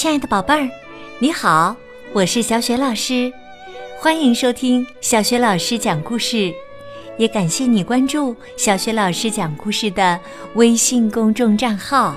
亲爱的宝贝儿，你好，我是小雪老师，欢迎收听小雪老师讲故事，也感谢你关注小雪老师讲故事的微信公众账号。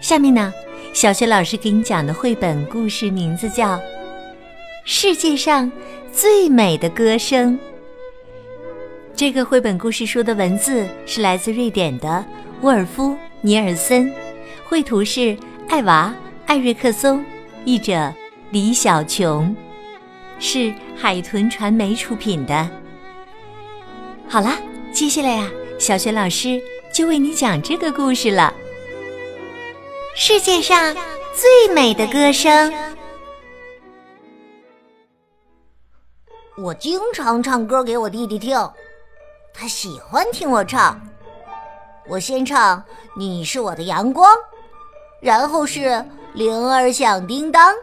下面呢，小雪老师给你讲的绘本故事名字叫《世界上最美的歌声》。这个绘本故事书的文字是来自瑞典的沃尔夫·尼尔森，绘图是艾娃。艾瑞克松，译者李小琼，是海豚传媒出品的。好啦，接下来呀，小雪老师就为你讲这个故事了。世界上最美的歌声，我经常唱歌给我弟弟听，他喜欢听我唱。我先唱《你是我的阳光》，然后是。铃儿响叮当，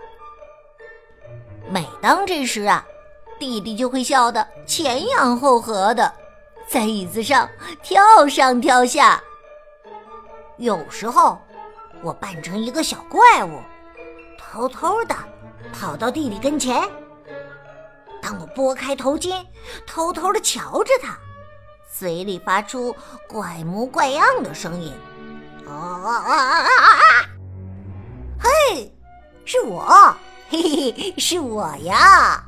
每当这时啊，弟弟就会笑得前仰后合的，在椅子上跳上跳下。有时候，我扮成一个小怪物，偷偷的跑到弟弟跟前。当我拨开头巾，偷偷的瞧着他，嘴里发出怪模怪样的声音，啊啊啊啊啊啊！嘿，是我，嘿嘿，是我呀！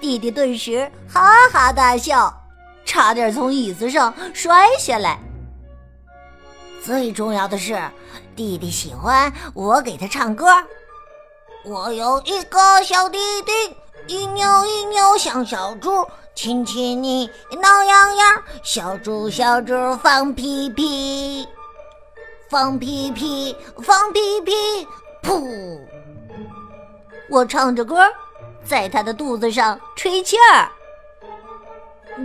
弟弟顿时哈哈大笑，差点从椅子上摔下来。最重要的是，弟弟喜欢我给他唱歌。我有一个小弟弟，一扭一扭像小猪，亲亲你挠痒痒，小猪小猪放屁屁。放屁屁，放屁屁，噗！我唱着歌，在他的肚子上吹气儿。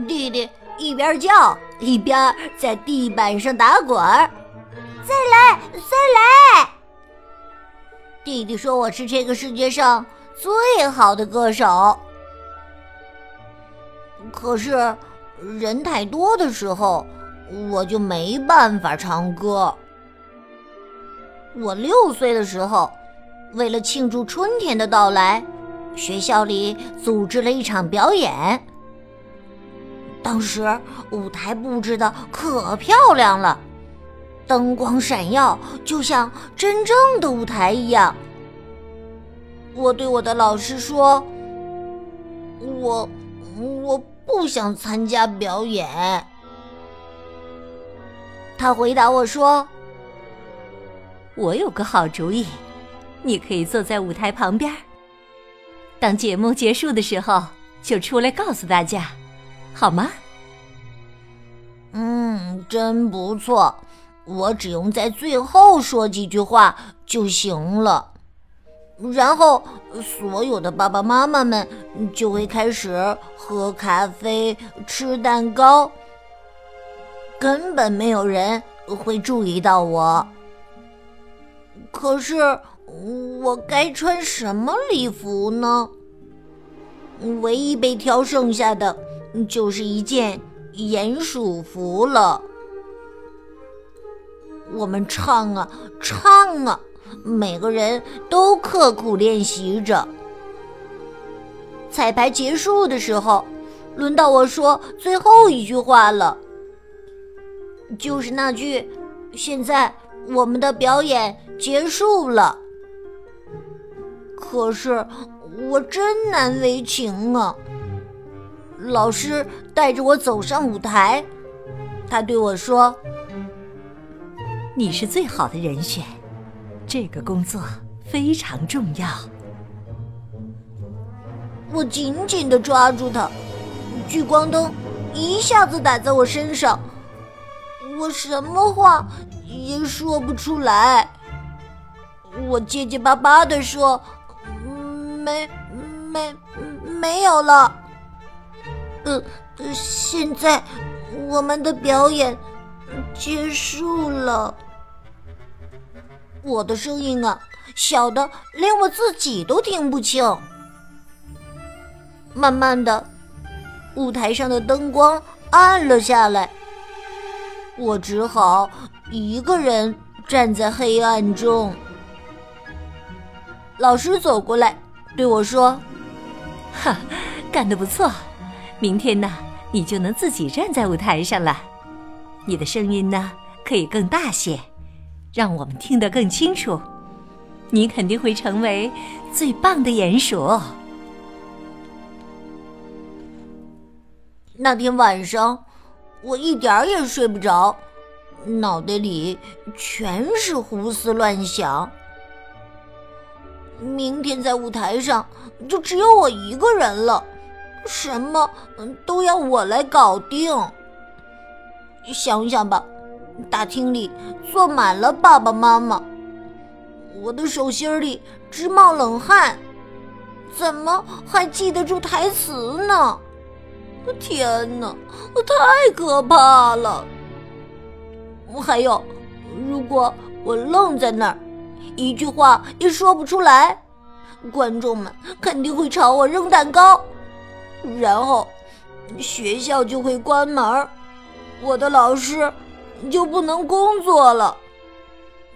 弟弟一边叫一边在地板上打滚儿。再来，再来！弟弟说我是这个世界上最好的歌手。可是人太多的时候，我就没办法唱歌。我六岁的时候，为了庆祝春天的到来，学校里组织了一场表演。当时舞台布置的可漂亮了，灯光闪耀，就像真正的舞台一样。我对我的老师说：“我我不想参加表演。”他回答我说。我有个好主意，你可以坐在舞台旁边，当节目结束的时候就出来告诉大家，好吗？嗯，真不错。我只用在最后说几句话就行了，然后所有的爸爸妈妈们就会开始喝咖啡、吃蛋糕，根本没有人会注意到我。可是，我该穿什么礼服呢？唯一被挑剩下的就是一件鼹鼠服了。我们唱啊唱啊，每个人都刻苦练习着。彩排结束的时候，轮到我说最后一句话了，就是那句：“现在。”我们的表演结束了，可是我真难为情啊！老师带着我走上舞台，他对我说：“你是最好的人选，这个工作非常重要。”我紧紧的抓住他，聚光灯一下子打在我身上，我什么话？也说不出来，我结结巴巴的说：“没，没，没有了。”呃，现在我们的表演结束了。我的声音啊，小的连我自己都听不清。慢慢的，舞台上的灯光暗了下来，我只好。一个人站在黑暗中，老师走过来对我说：“ 哈，干得不错！明天呢，你就能自己站在舞台上了。你的声音呢，可以更大些，让我们听得更清楚。你肯定会成为最棒的鼹鼠。”那天晚上，我一点儿也睡不着，脑袋里全是胡思乱想。明天在舞台上就只有我一个人了，什么都要我来搞定。想想吧，大厅里坐满了爸爸妈妈，我的手心里直冒冷汗，怎么还记得住台词呢？天哪，太可怕了！还有，如果我愣在那儿，一句话也说不出来，观众们肯定会朝我扔蛋糕，然后学校就会关门，我的老师就不能工作了，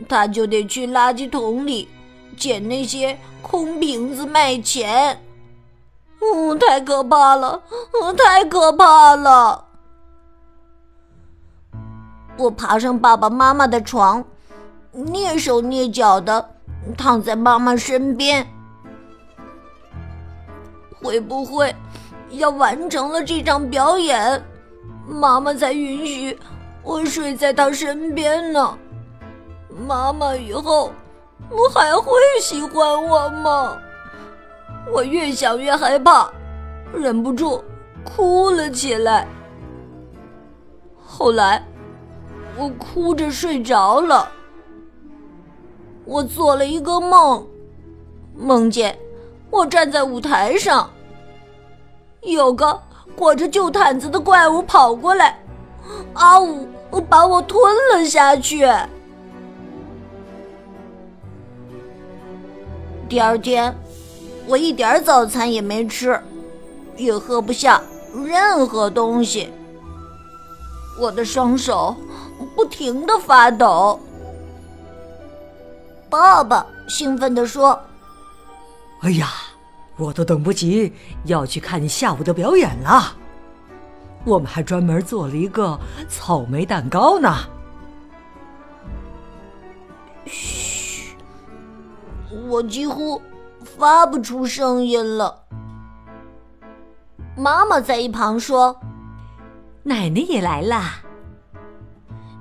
他就得去垃圾桶里捡那些空瓶子卖钱。嗯，太可怕了！嗯，太可怕了！我爬上爸爸妈妈的床，蹑手蹑脚的躺在妈妈身边。会不会要完成了这场表演，妈妈才允许我睡在她身边呢？妈妈以后不还会喜欢我吗？我越想越害怕，忍不住哭了起来。后来，我哭着睡着了。我做了一个梦，梦见我站在舞台上，有个裹着旧毯子的怪物跑过来，啊呜，把我吞了下去。第二天。我一点早餐也没吃，也喝不下任何东西。我的双手不停的发抖。爸爸兴奋地说：“哎呀，我都等不及要去看你下午的表演了。我们还专门做了一个草莓蛋糕呢。”嘘，我几乎。发不出声音了。妈妈在一旁说：“奶奶也来了。”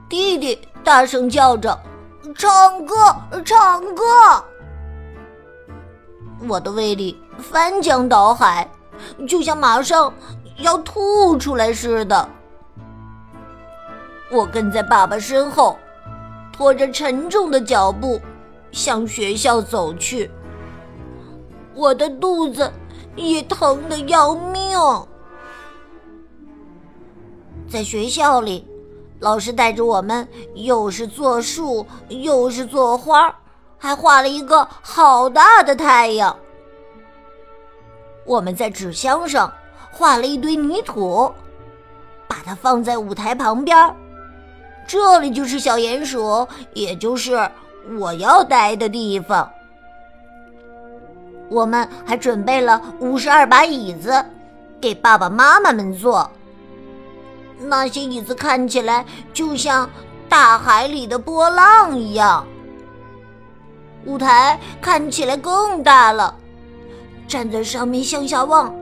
弟弟大声叫着：“唱歌，唱歌！”我的胃里翻江倒海，就像马上要吐出来似的。我跟在爸爸身后，拖着沉重的脚步向学校走去。我的肚子也疼得要命。在学校里，老师带着我们又是做树，又是做花，还画了一个好大的太阳。我们在纸箱上画了一堆泥土，把它放在舞台旁边。这里就是小鼹鼠，也就是我要待的地方。我们还准备了五十二把椅子，给爸爸妈妈们坐。那些椅子看起来就像大海里的波浪一样。舞台看起来更大了，站在上面向下望，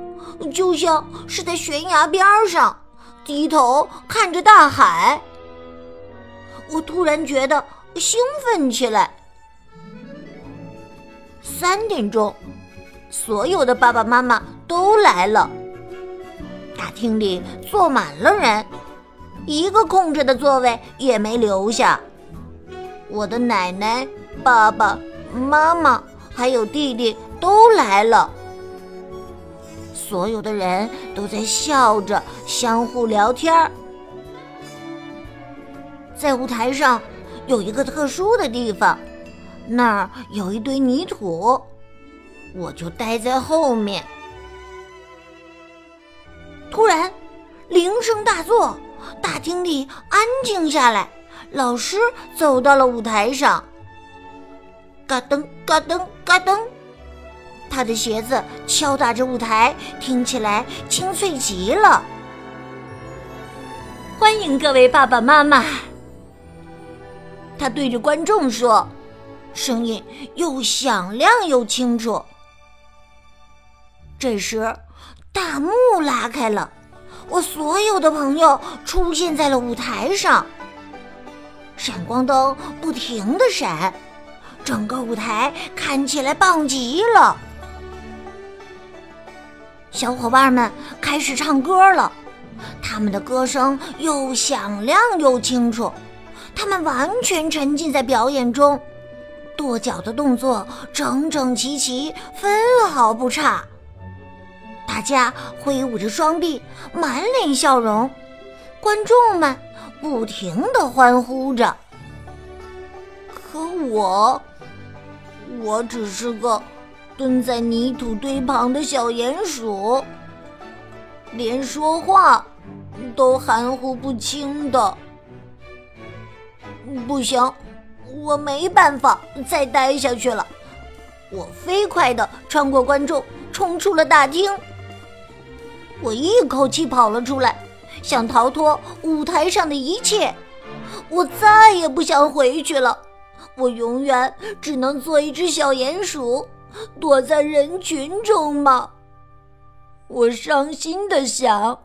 就像是在悬崖边上低头看着大海。我突然觉得兴奋起来。三点钟。所有的爸爸妈妈都来了，大厅里坐满了人，一个空着的座位也没留下。我的奶奶、爸爸妈妈还有弟弟都来了，所有的人都在笑着相互聊天儿。在舞台上有一个特殊的地方，那儿有一堆泥土。我就待在后面。突然，铃声大作，大厅里安静下来。老师走到了舞台上，嘎噔嘎噔嘎噔，他的鞋子敲打着舞台，听起来清脆极了。欢迎各位爸爸妈妈，他对着观众说，声音又响亮又清楚。这时，大幕拉开了，我所有的朋友出现在了舞台上，闪光灯不停的闪，整个舞台看起来棒极了。小伙伴们开始唱歌了，他们的歌声又响亮又清楚，他们完全沉浸在表演中，跺脚的动作整整齐齐，分毫不差。大家挥舞着双臂，满脸笑容，观众们不停的欢呼着。可我，我只是个蹲在泥土堆旁的小鼹鼠，连说话都含糊不清的。不行，我没办法再待下去了。我飞快的穿过观众，冲出了大厅。我一口气跑了出来，想逃脱舞台上的一切。我再也不想回去了，我永远只能做一只小鼹鼠，躲在人群中吗？我伤心的想。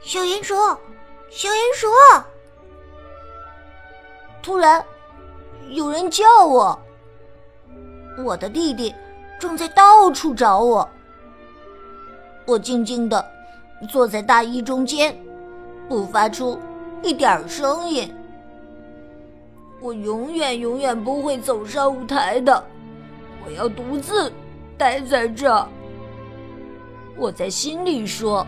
小鼹鼠，小鼹鼠！突然，有人叫我。我的弟弟正在到处找我。我静静地坐在大衣中间，不发出一点声音。我永远永远不会走上舞台的，我要独自待在这。我在心里说。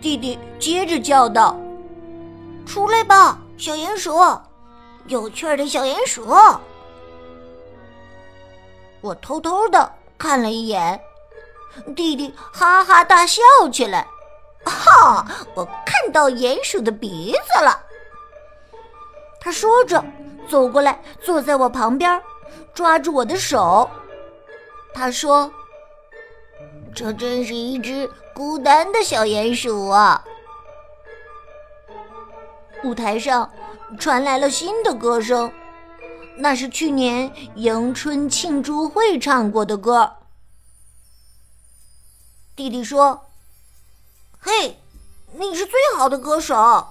弟弟接着叫道：“出来吧，小鼹鼠，有趣的小鼹鼠。”我偷偷的看了一眼。弟弟哈哈大笑起来，哈！我看到鼹鼠的鼻子了。他说着，走过来，坐在我旁边，抓住我的手。他说：“这真是一只孤单的小鼹鼠啊！”舞台上传来了新的歌声，那是去年迎春庆祝会唱过的歌。弟弟说：“嘿，你是最好的歌手，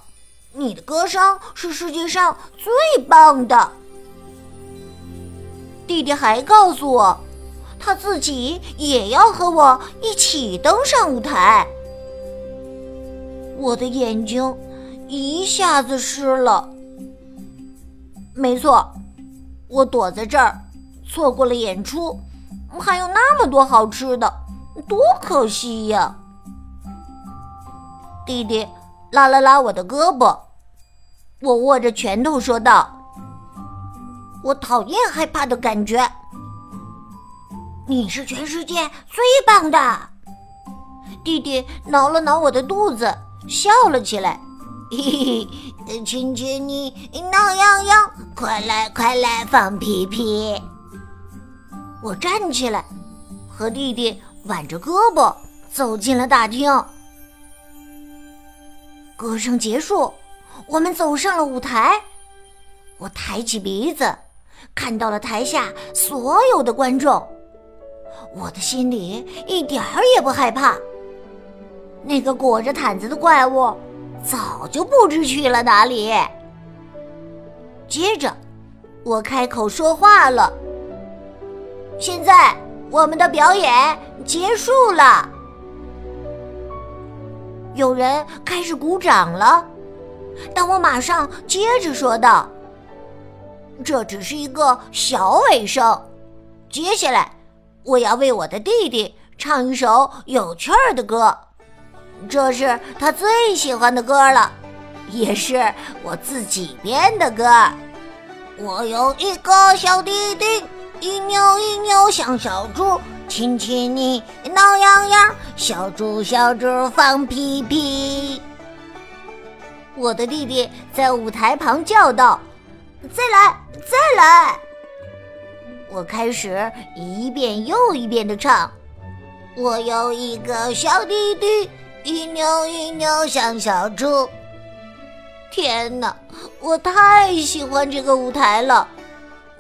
你的歌声是世界上最棒的。”弟弟还告诉我，他自己也要和我一起登上舞台。我的眼睛一下子湿了。没错，我躲在这儿，错过了演出，还有那么多好吃的。多可惜呀！弟弟拉了拉我的胳膊，我握着拳头说道：“我讨厌害怕的感觉。”你是全世界最棒的！弟弟挠了挠我的肚子，笑了起来：“嘿嘿，亲亲你，挠痒痒，快来快来放屁屁！”我站起来，和弟弟。挽着胳膊走进了大厅，歌声结束，我们走上了舞台。我抬起鼻子，看到了台下所有的观众，我的心里一点儿也不害怕。那个裹着毯子的怪物早就不知去了哪里。接着，我开口说话了：“现在。”我们的表演结束了，有人开始鼓掌了，但我马上接着说道：“这只是一个小尾声，接下来我要为我的弟弟唱一首有趣儿的歌，这是他最喜欢的歌了，也是我自己编的歌。我有一个小弟弟。”一扭一扭像小猪，亲亲你挠痒痒，小猪小猪放屁屁。我的弟弟在舞台旁叫道：“再来，再来！”我开始一遍又一遍的唱：“我有一个小弟弟，一扭一扭像小猪。”天哪，我太喜欢这个舞台了！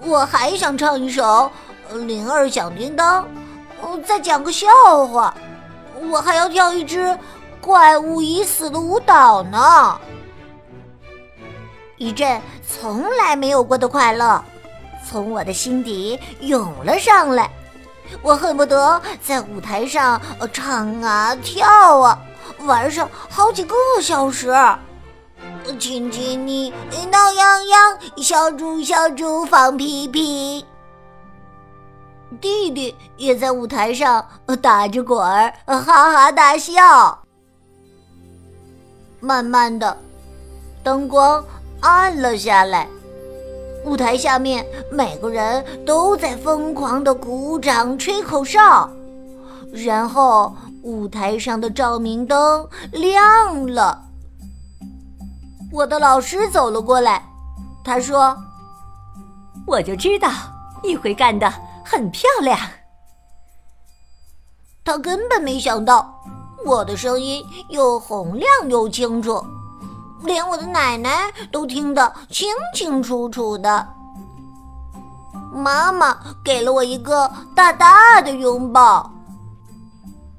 我还想唱一首《铃儿响叮当》，再讲个笑话，我还要跳一支怪物已死的舞蹈呢。一阵从来没有过的快乐从我的心底涌了上来，我恨不得在舞台上唱啊跳啊，玩上好几个小时。亲亲你，挠痒痒，小猪小猪放屁屁。弟弟也在舞台上打着滚儿，哈哈大笑。慢慢的，灯光暗了下来，舞台下面每个人都在疯狂的鼓掌、吹口哨，然后舞台上的照明灯亮了。我的老师走了过来，他说：“我就知道你会干得很漂亮。”他根本没想到我的声音又洪亮又清楚，连我的奶奶都听得清清楚楚的。妈妈给了我一个大大的拥抱。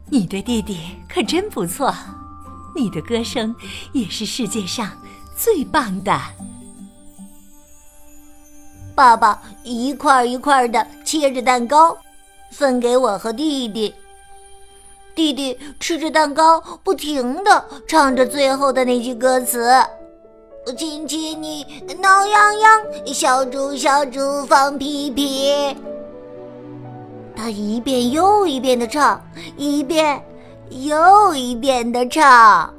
你对弟弟可真不错，你的歌声也是世界上。最棒的！爸爸一块一块的切着蛋糕，分给我和弟弟。弟弟吃着蛋糕，不停的唱着最后的那句歌词：“亲亲你，挠痒痒，小猪小猪放屁屁。”他一遍又一遍的唱，一遍又一遍的唱。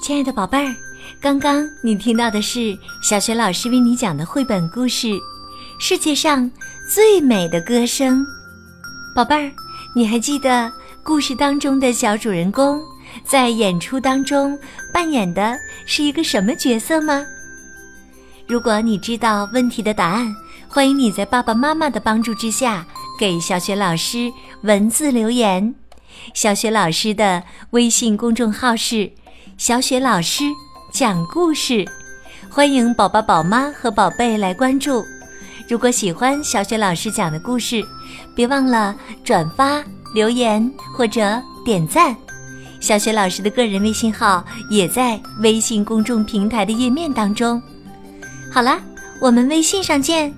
亲爱的宝贝儿，刚刚你听到的是小雪老师为你讲的绘本故事《世界上最美的歌声》。宝贝儿，你还记得故事当中的小主人公在演出当中扮演的是一个什么角色吗？如果你知道问题的答案，欢迎你在爸爸妈妈的帮助之下给小雪老师文字留言。小雪老师的微信公众号是。小雪老师讲故事，欢迎宝宝、宝妈和宝贝来关注。如果喜欢小雪老师讲的故事，别忘了转发、留言或者点赞。小雪老师的个人微信号也在微信公众平台的页面当中。好了，我们微信上见。